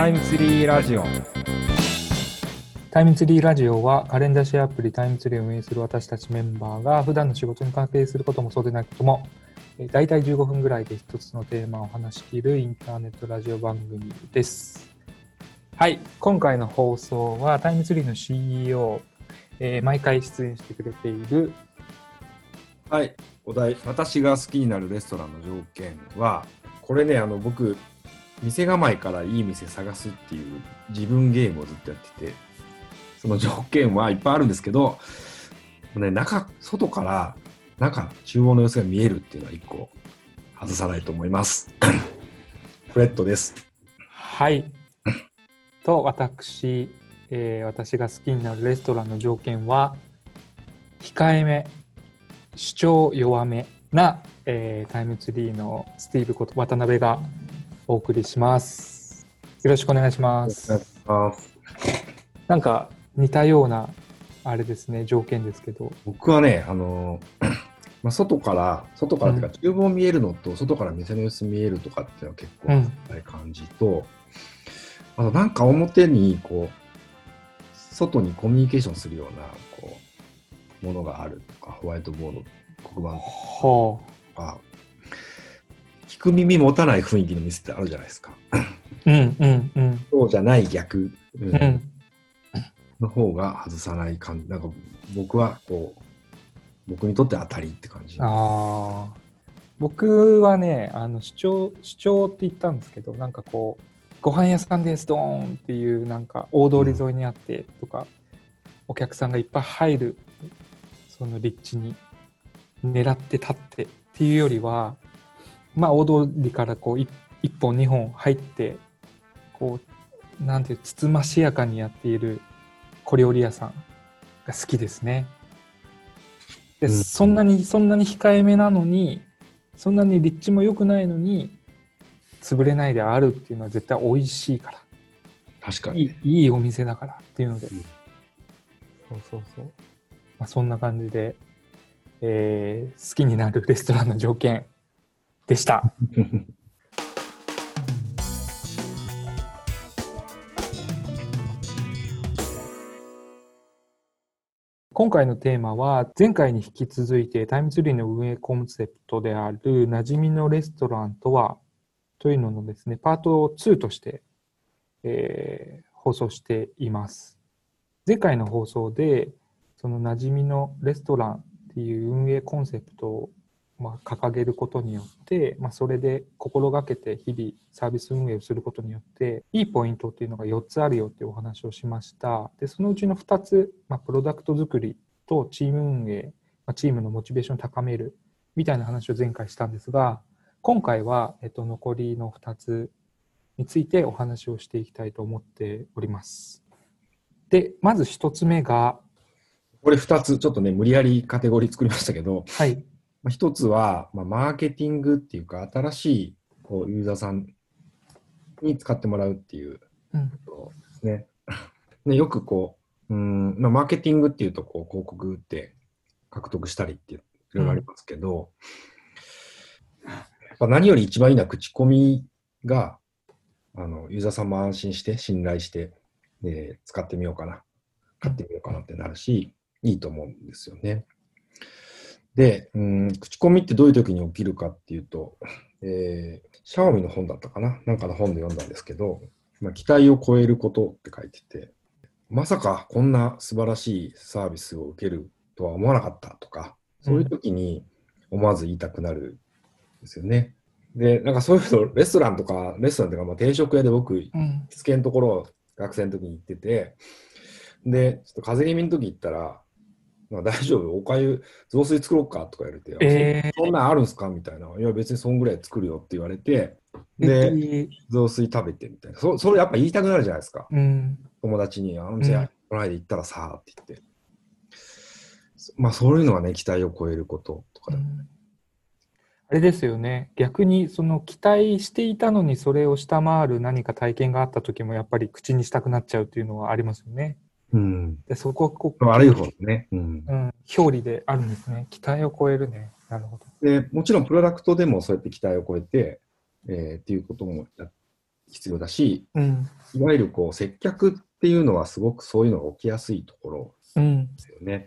タイムツリーラジオタイムツリーラジオはカレンダーシェアアプリタイムツリーを運営する私たちメンバーが普段の仕事に関係することもそうでないこともえー大体15分ぐらいで一つのテーマを話し切るインターネットラジオ番組です。はい、今回の放送はタイムツリーの CEO、えー毎回出演してくれているはい、お題、私が好きになるレストランの条件は、これね、あの僕、店構えからいい店探すっていう自分ゲームをずっとやってて、その条件はいっぱいあるんですけど、ね、中、外から中、中央の様子が見えるっていうのは一個外さないと思います。フレットです。はい。と、私、えー私が好きになるレストランの条件は、控えめ、主張弱めな、えータイムツリーのスティーブこと渡辺がお送りします。よろしくお願いします。ますなんか似たような、あれですね、条件ですけど。僕はね、あの まあ、外から、外からっていうか、厨房見えるのと、外から店の様子見えるとかっていうのは結構感じと、あとなんか表にこう、外にコミュニケーションするようなこうものがあるとか、ホワイトボード、黒板はとか、聞く耳持たない雰囲気の店ってあるじゃないですか。あ。うんうんうん。そうじゃない逆、うんうん。の方が外さない感じ。なんか僕はこう、僕にとって当たりって感じ。ああ。僕はね、あの主張、主張って言ったんですけど、なんかこう、ご飯屋さんです、ドーンっていう、なんか大通り沿いにあってとか、お客さんがいっぱい入る、その立地に狙って立ってっていうよりは、まあ大通りからこう一一本二本入って、こう、なんていう、つつましやかにやっている小料理屋さんが好きですね。で、うんそんなに、そんなに控えめなのに、そんなに立地も良くないのに、潰れないであるっていうのは絶対美味しいから。確かに。いいいいお店だからっていうので。うんそうそうそう。まあ、そんな感じで、えー好きになるレストランの条件でした。今回のテーマは前回に引き続いてタイムツリーの運営コンセプトである馴染みのレストランとはというののですね、パート2として、えー放送しています。前回の放送でその馴染みのレストランっていう運営コンセプトまあ掲げることによって、まあ、それで心がけて日々サービス運営をすることによっていいポイントっていうのが4つあるよっていうお話をしました。でそのうちの2つ、まあ、プロダクト作りとチーム運営、まあ、チームのモチベーションを高めるみたいな話を前回したんですが今回は、えっと、残りの2つについてお話をしていきたいと思っております。で、まず1つ目が、これ2つ、ちょっとね、無理やりカテゴリー作りましたけど、はい、まあ、1つは、まあ、マーケティングっていうか、新しいこうユーザーさんに使ってもらうっていううん、ことですね。でよくこう、うんまあ、マーケティングっていうとこう、広告って獲得したりっていろいろありますけど、やっぱ何より一番いいのは口コミが、あのユーザーさんも安心して、信頼して、で使ってみようかな、買ってみようかなってなるし、いいと思うんですよね。で、うん、口コミってどういう時に起きるかっていうと、えー、シャオミの本だったかな？なんかの本で読んだんですけど、まあ、期待を超えることって書いてて、まさかこんな素晴らしいサービスを受けるとは思わなかったとか、そういう時に思わず言いたくなるんですよね。で、なんかそういうの、レストランとか、レストランとか、まあ、定食屋で僕、行うん、きつけのところ、学生の時に行ってて、で、ちょっと風邪気味の時行ったら、まあ、大丈夫、おかゆ、雑炊作ろうか？とか言われて、えーそんなんあるんすか？みたいな。いや、別にそんぐらい作るよって言われて、でで、雑炊食べてみたいな。そそれやっぱ言いたくなるじゃないですか。うん、友達に、あの店、うんこの間行ったらさ、って言って。まあ、そういうのがね、期待を超えることとかだ、あれですよね、逆にその期待していたのにそれを下回る何か体験があった時もやっぱり口にしたくなっちゃうっていうのはありますよね。うん。でそこはこう、悪い方ね。うん。うん、表裏であるんですね。期待を超えるね。なるほど。で、もちろんプロダクトでもそうやって期待を超えて、えーっていうこともや必要だし、うん。いわゆるこう接客っていうのはすごくそういうのが起きやすいところうん。ですよね。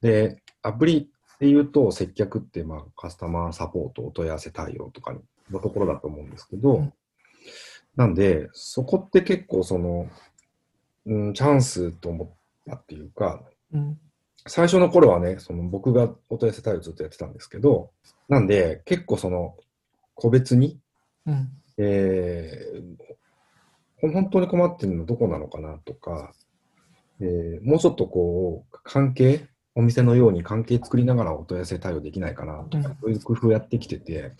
で、アプリっていうと接客ってまあカスタマーサポート、お問い合わせ対応とかのところだと思うんですけど、うんなんで、そこって結構その、うん、チャンスと思ったっていうか、うん。最初の頃はね、その僕がお問い合わせ対応ずっとやってたんですけど、なんで結構その個別に、うん。えー本当に困ってるのどこなのかなとか、えーもうちょっとこう、関係、お店のように関係作りながらお問い合わせ対応できないかなとか、うんそういう工夫やってきてて、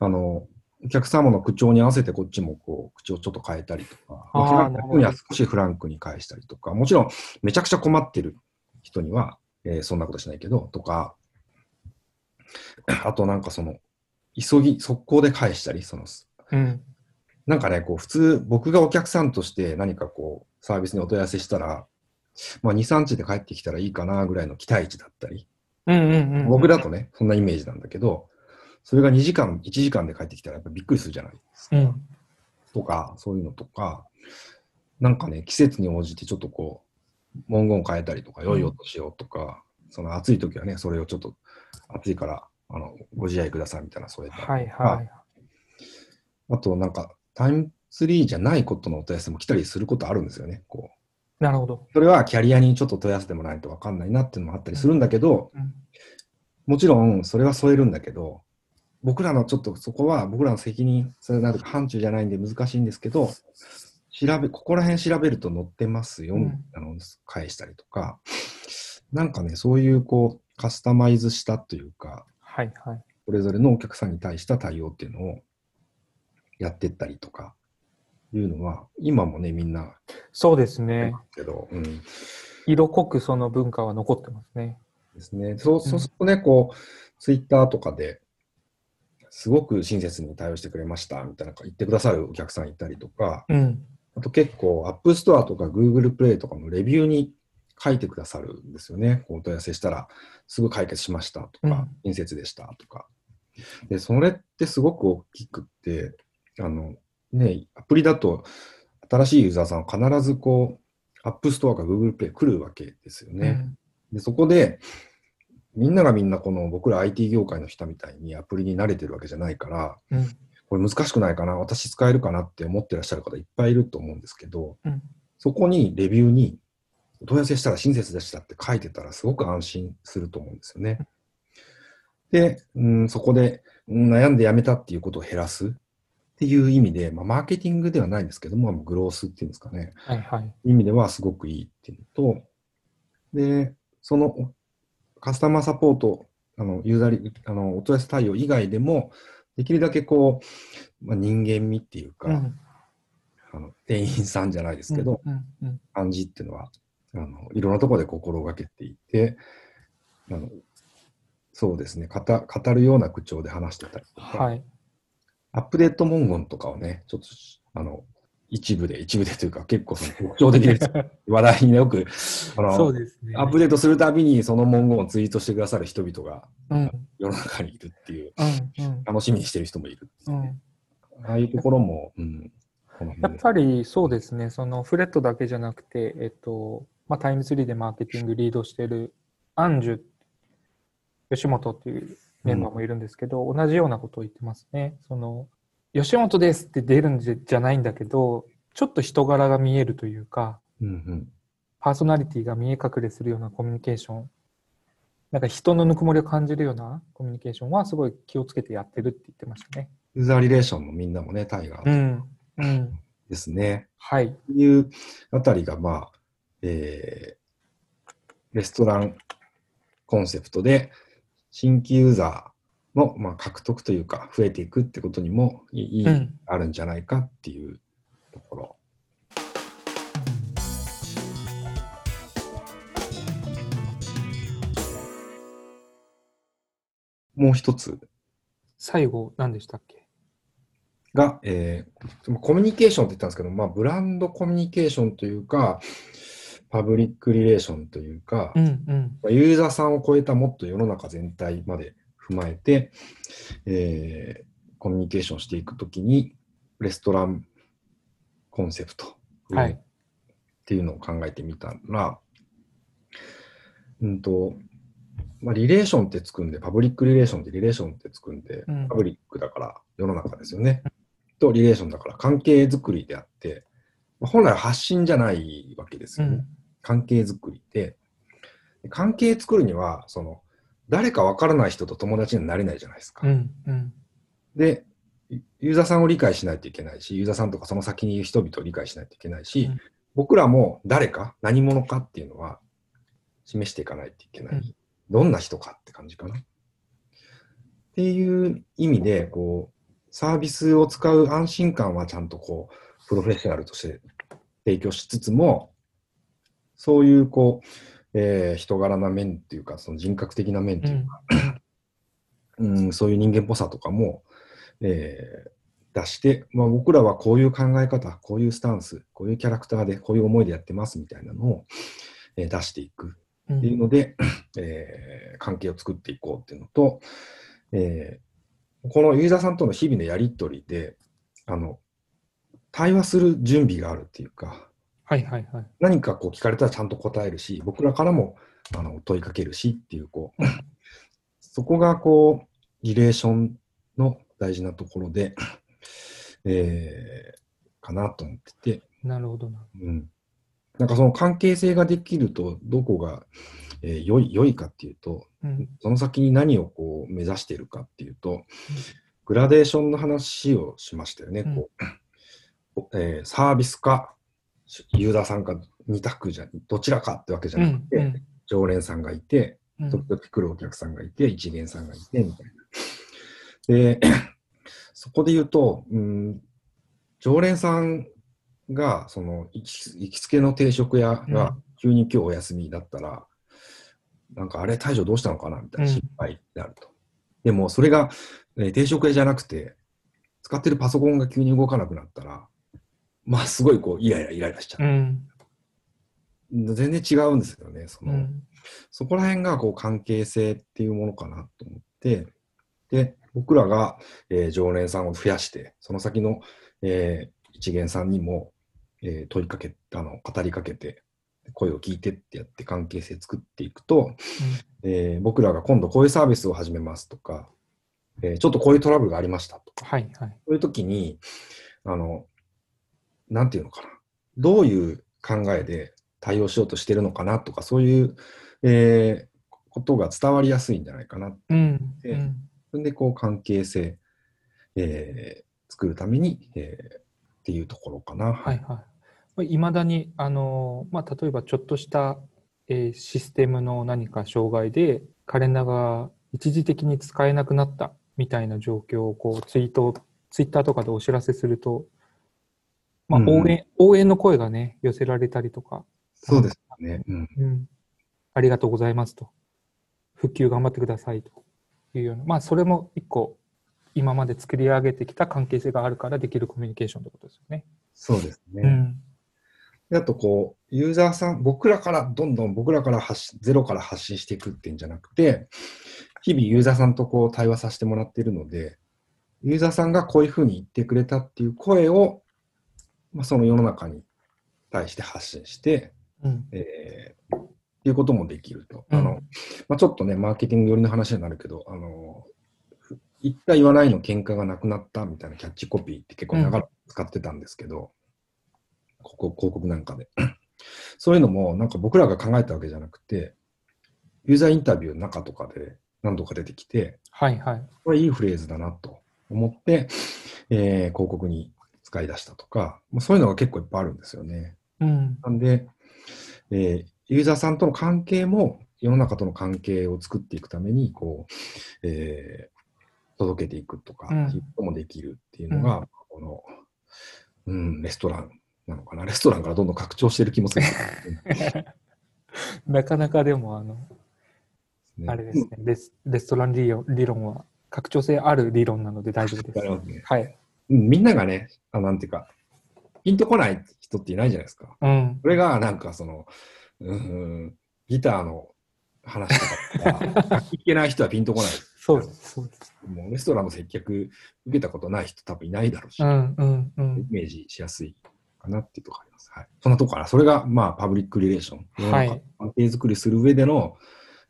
あの、お客様の口調に合わせてこっちもこう、口をちょっと変えたりとか、あーフランなるほどクには少しフランクに返したりとか、もちろんめちゃくちゃ困ってる人には、えーそんなことしないけど、とか、あとなんかその、急ぎ、速攻で返したり、その、うん。なんかね、こう、普通、僕がお客さんとして何かこう、サービスにお問い合わせしたら、まあ、2、3日で帰ってきたらいいかなぐらいの期待値だったり。僕だとね、そんなイメージなんだけど、それが2時間、1時間で帰ってきたらやっぱびっくりするじゃないですか。うん。とか、そういうのとか、なんかね、季節に応じてちょっとこう、文言変えたりとか、良い音しようとか、その暑い時はね、それをちょっと暑いから、あの、ご自愛くださいみたいな添えたりとかはいはい。あとなんか、タイムツリーじゃないことのお問い合わせも来たりすることあるんですよね。こうなるほど。それはキャリアにちょっと問い合わせてもらわないと分かんないなっていうのもあったりするんだけど、うん。もちろんそれは添えるんだけど、僕らのちょっとそこは僕らの責任、それなる範疇じゃないんで難しいんですけど、調べ、ここら辺調べると載ってますよ、うんみたいなのを返したりとか、なんかね、そういうこう、カスタマイズしたというか、はいはい。それぞれのお客さんに対した対応っていうのをやってったりとか、いうのは、今もね、みんな、そうですね。けど、うん。色濃くその文化は残ってますね。ですね。そうそうするとね、こう、ツイッターとかで、すごく親切に対応してくれました、みたいな言ってくださるお客さんいたりとか、うん。あと結構、App Store とか Google Play とかのレビューに書いてくださるんですよね。お問い合わせしたら、すぐ解決しましたとかうん、親切でしたとか。で、それってすごく大きくって、あの、ね、アプリだと、新しいユーザーさんは必ずこう、App Store か Google Play 来るわけですよね。で、そこで、みんながみんなこの僕ら IT 業界の人みたいにアプリに慣れてるわけじゃないから、うん。うん。これ難しくないかな、私使えるかなって思ってらっしゃる方いっぱいいると思うんですけど、うん。そこにレビューに、お問い合わせしたら親切でしたって書いてたらすごく安心すると思うんですよね。で、うん、そこで、うん悩んでやめたっていうことを減らすっていう意味で、まあ、マーケティングではないんですけども、グロースっていうんですかね。はいはい。意味ではすごくいいっていうのと、で、そのおカスタマーサポート、あの、ユーザーリ、あの、お問い合わせ対応以外でも、できるだけこう、まあ、人間味っていうか、うん。あの、店員さんじゃないですけど。感じっていうのは、あの、いろんなところで心がけていて、あの、そうですね、語語るような口調で話してたりとか、はい。アップデート文言とかをね、ちょっと、あの、一部で、一部でというか、結構その特徴的です。話題によく、あそうの、ですね。アップデートするたびにその文言をツイートしてくださる人々がうん。世の中にいるっていう、うん。うん。楽しみにしてる人もいる。ああいうところも、うん、や辺っぱりそうですね、そのフレットだけじゃなくて、えっと、まあ、タイムツリーでマーケティングリードしているアンジュ、吉本っていうメンバーもいるんですけど、同じようなことを言ってますね。その、吉本ですって出るんじゃないんだけど、ちょっと人柄が見えるというか、うんうんパーソナリティが見え隠れするようなコミュニケーション、なんか人のぬくもりを感じるようなコミュニケーションはすごい気をつけてやってるって言ってましたね。ユーザーリレーションのみんなもね、タイガーうん。うん。ですね。はい。というあたりが、まあ、えー、レストランコンセプトで、新規ユーザーの、まあ、獲得というか、増えていくってことにもいい、うんあるんじゃないかっていうところ。もう一つ最後、何でしたっけ？が、えーコミュニケーションって言ったんですけど、まあ、ブランドコミュニケーションというか、パブリックリレーションというか、うんうん。まあユーザーさんを超えたもっと世の中全体まで踏まえて、えーコミュニケーションしていくときに、レストランコンセプト、はいっていうのを考えてみたら、うんと、まあ、リレーションってつくんで、パブリックリレーションってリレーションってつくんで、うんパブリックだから世の中ですよね。とリレーションだから関係づくりであって、まあ本来は発信じゃないわけですよね。うん。関係づくりで、関係作るには、その、誰かわからない人と友達にはなれないじゃないですか。うん。うん。で、ユーザーさんを理解しないといけないし、ユーザーさんとかその先にいる人々を理解しないといけないし、うん僕らも誰か、何者かっていうのは示していかないといけない。うんどんな人かって感じかな。っていう意味で、こう、サービスを使う安心感はちゃんとこう、プロフェッショナルとして提供しつつも、そういうこう、えー人柄な面っていうか、その人格的な面ってういうか、ん。うん、そういう人間っぽさとかも、えー出して、まあ、僕らはこういう考え方、こういうスタンス、こういうキャラクターで、こういう思いでやってますみたいなのを、えー出していく。うんっていうので、えー関係を作っていこうっていうのと、えーこのユーザーさんとの日々のやりとりで、あの、対話する準備があるっていうか、はいはいはい。何かこう聞かれたらちゃんと答えるし、僕らからもあの問いかけるしっていう、こう、そこがこう、リレーションの大事なところで、えーかなと思ってて、なるほどな。うん。なんかその関係性ができると、どこが、えー良い、良いかっていうと、うん。その先に何をこう目指しているかっていうと、グラデーションの話をしましたよね。うんこうえーサービスか、ユーザーさんか2択じゃ、どちらかってわけじゃうなくて、んうん常連さんがいて、うん時々来るお客さんがいて、一元さんがいて、みたいな。で、そこで言うと、うん、常連さんが、その、行き行きつけの定食屋がうん急に今日お休みだったら、なんかあれ、大将どうしたのかなみたいなうん心配になると。でも、それが、えー定食屋じゃなくて、使ってるパソコンが急に動かなくなったら、まあ、すごいこう、イライライライラしちゃう。うん。全然違うんですよね。その、うん。そこら辺がこう関係性っていうものかなと思って、で、僕らが、えー常連さんを増やして、その先の、えー一元さんにも、えー問いかけ、あの、語りかけて、声を聞いてってやって関係性作っていくと、えー僕らが今度こういうサービスを始めますとか、えーちょっとこういうトラブルがありましたとか、はいはい。そういう時に、あの、なんていうのかな。どういう考えで対応しようとしてるのかなとか、そういう、えーことが伝わりやすいんじゃないかな。うん。でうんそれで、こう、関係性、えー作るために、えーっていうところかな。はいはい。いまだに、あの、まあ、例えばちょっとした、えーシステムの何か障害で、カレンダーが一時的に使えなくなったみたいな状況をこうツイート、ツイッターとかでお知らせすると、まあ、うんうん応援、応援の声がね、寄せられたりとか、そうですね。うん。うん、ありがとうございますと。復旧頑張ってくださいというような、まあ、それも一個、今まで作り上げてきた関係性があるからできるコミュニケーションってことですよね。そうですね。うん。であと、こう、ユーザーさん、僕らから、どんどん僕らから発信、ゼロから発信していくっていうんじゃなくて、日々ユーザーさんとこう対話させてもらっているので、ユーザーさんがこういうふうに言ってくれたっていう声を、まあ、その世の中に対して発信して、うん。えーっていうこともできると。うんあの、まあ、ちょっとね、マーケティング寄りの話になるけど、あの、言った言わないの喧嘩がなくなったみたいなキャッチコピーって結構長く使ってたんですけど、ここ広告なんかで。そういうのもなんか僕らが考えたわけじゃなくて、ユーザーインタビューの中とかで何度か出てきて、はいはい。これいいフレーズだなと思って、えー広告に使い出したとか、まあ、そういうのが結構いっぱいあるんですよね。うん。なんで、えーユーザーさんとの関係も世の中との関係を作っていくために、こう、えー届けていくとか、うんいうこともできるっていうのが、この、うん、レストランなのかな。レストランからどんどん拡張してる気もする、なかなかでも、あの、ねあれですね、レスレストラン理論理論は拡張性ある理論なので大丈夫です。ねはい。うんみんながね、あなんていうか、ピンとこない人っていないじゃないですか。うん。それがなんかその、うん、ギターの話とかとか聞けない人はピンとこない。そうです。そうです。もうレストランの接客受けたことない人多分いないだろうし、うんうんうん。イメージしやすいかなっていうところあります。はい。そんなとこかな。それが、まあ、パブリックリレーション。はい関係作りする上での、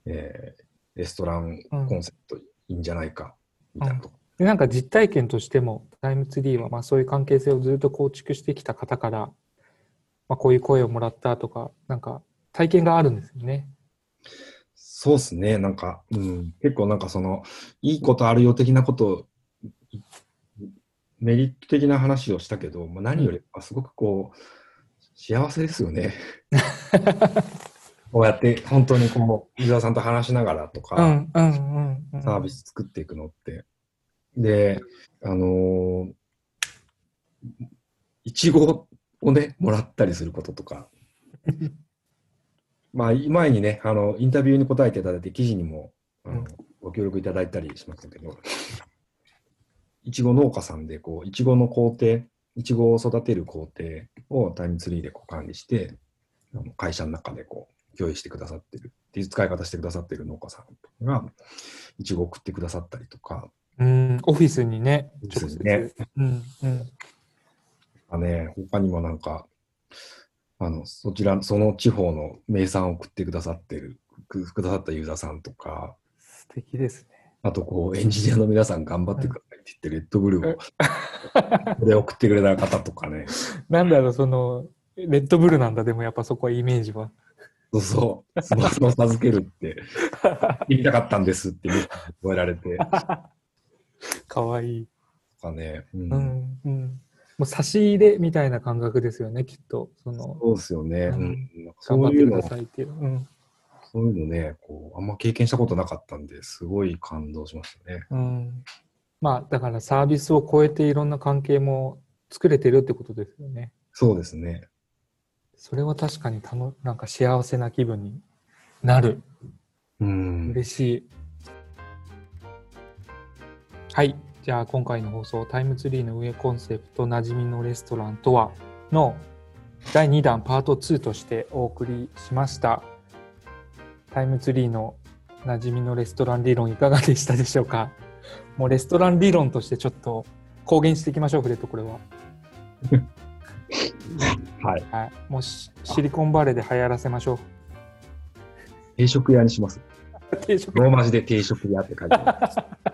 えーレストランコンセプトいいんじゃないか、みたいなとこでなんか実体験としても、タイムツリーはまあそういう関係性をずっと構築してきた方から、まあ、こういう声をもらったとか、なんか体験があるんですよね。そうですね。なんか、うん、結構なんかその、いいことあるよ的なこと、いメリット的な話をしたけど、まあ、何よりあすごくこう、幸せですよね。こうやって本当にこう、ユーザーさんと話しながらとか。サービス作っていくのって。で、あのーいちごをね、もらったりすることとか。まあ、前にね、あの、インタビューに答えていただいて、記事にも、あのうん。ご協力いただいたりしましたけど、いちご農家さんで、こう、いちごの工程、いちごを育てる工程をタイムツリーでこう管理して、あの会社の中でこう、共有してくださってるっていう使い方してくださってる農家さんが、いちごを送ってくださったりとか、うん、オフィスにね、直接。にねうんうん。あね、他にもなんか、あの、そちら、その地方の名産を送ってくださってる、くくださったユーザーさんとか、素敵ですね。あとこう、エンジニアの皆さん頑張ってくださいって言って、レッドブルを、これ送ってくれた方とかね、なんだろう、その、レッドブルなんだ、でもやっぱそこはイメージは。そうそう、スマホを授けるって、言いたかったんですって言われて、かわいい。とかね、うんうんうん。もう差し入れみたいな感覚ですよね、きっと。その、そうですよね。ううん頑張ってくだ、さいっていう。うん。そういうのね、こう、あんま経験したことなかったんで、すごい感動しましたね。うん。まあ、だからサービスを超えていろんな関係も作れてるってことですよね。そうですね。それは確かにたの、なんか幸せな気分になる。うん。嬉しい。はい。じゃあ今回の放送、タイムツリーの運営コンセプト、馴染みのレストランとはの第2弾パート2としてお送りしました。タイムツリーの馴染みのレストラン理論いかがでしたでしょうか？もうレストラン理論としてちょっと公言していきましょう、フレット、これは。はい。はい。もうシシリコンバレーで流行らせましょ定食屋にします。う。定食ローマ字で定食屋って書いてある。